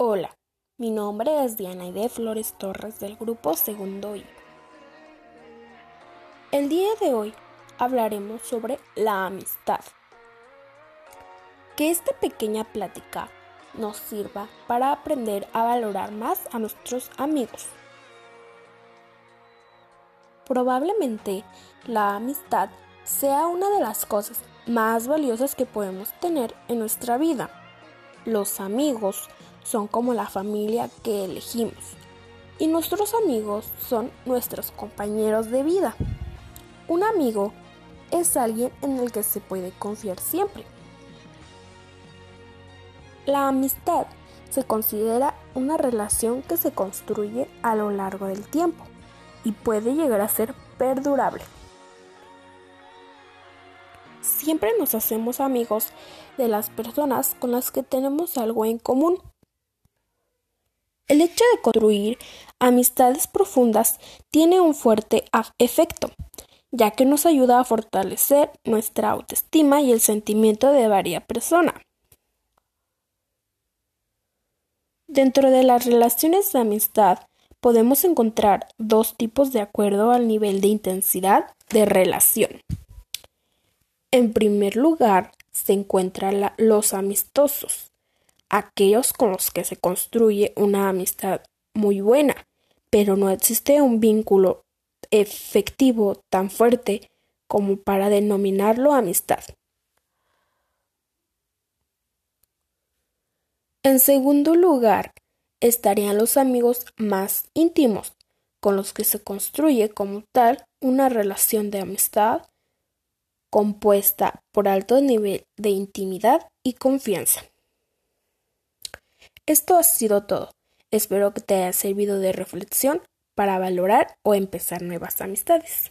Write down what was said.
Hola, mi nombre es Diana de Flores Torres del grupo Segundo I. El día de hoy hablaremos sobre la amistad. Que esta pequeña plática nos sirva para aprender a valorar más a nuestros amigos. Probablemente la amistad sea una de las cosas más valiosas que podemos tener en nuestra vida. Los amigos son como la familia que elegimos y nuestros amigos son nuestros compañeros de vida. Un amigo es alguien en el que se puede confiar siempre. La amistad se considera una relación que se construye a lo largo del tiempo y puede llegar a ser perdurable. Siempre nos hacemos amigos de las personas con las que tenemos algo en común. El hecho de construir amistades profundas tiene un fuerte efecto, ya que nos ayuda a fortalecer nuestra autoestima y el sentimiento de varias persona. Dentro de las relaciones de amistad podemos encontrar dos tipos de acuerdo al nivel de intensidad de relación. En primer lugar se encuentran los amistosos, aquellos con los que se construye una amistad muy buena, pero no existe un vínculo efectivo tan fuerte como para denominarlo amistad. En segundo lugar, estarían los amigos más íntimos, con los que se construye como tal una relación de amistad compuesta por alto nivel de intimidad y confianza. Esto ha sido todo. Espero que te haya servido de reflexión para valorar o empezar nuevas amistades.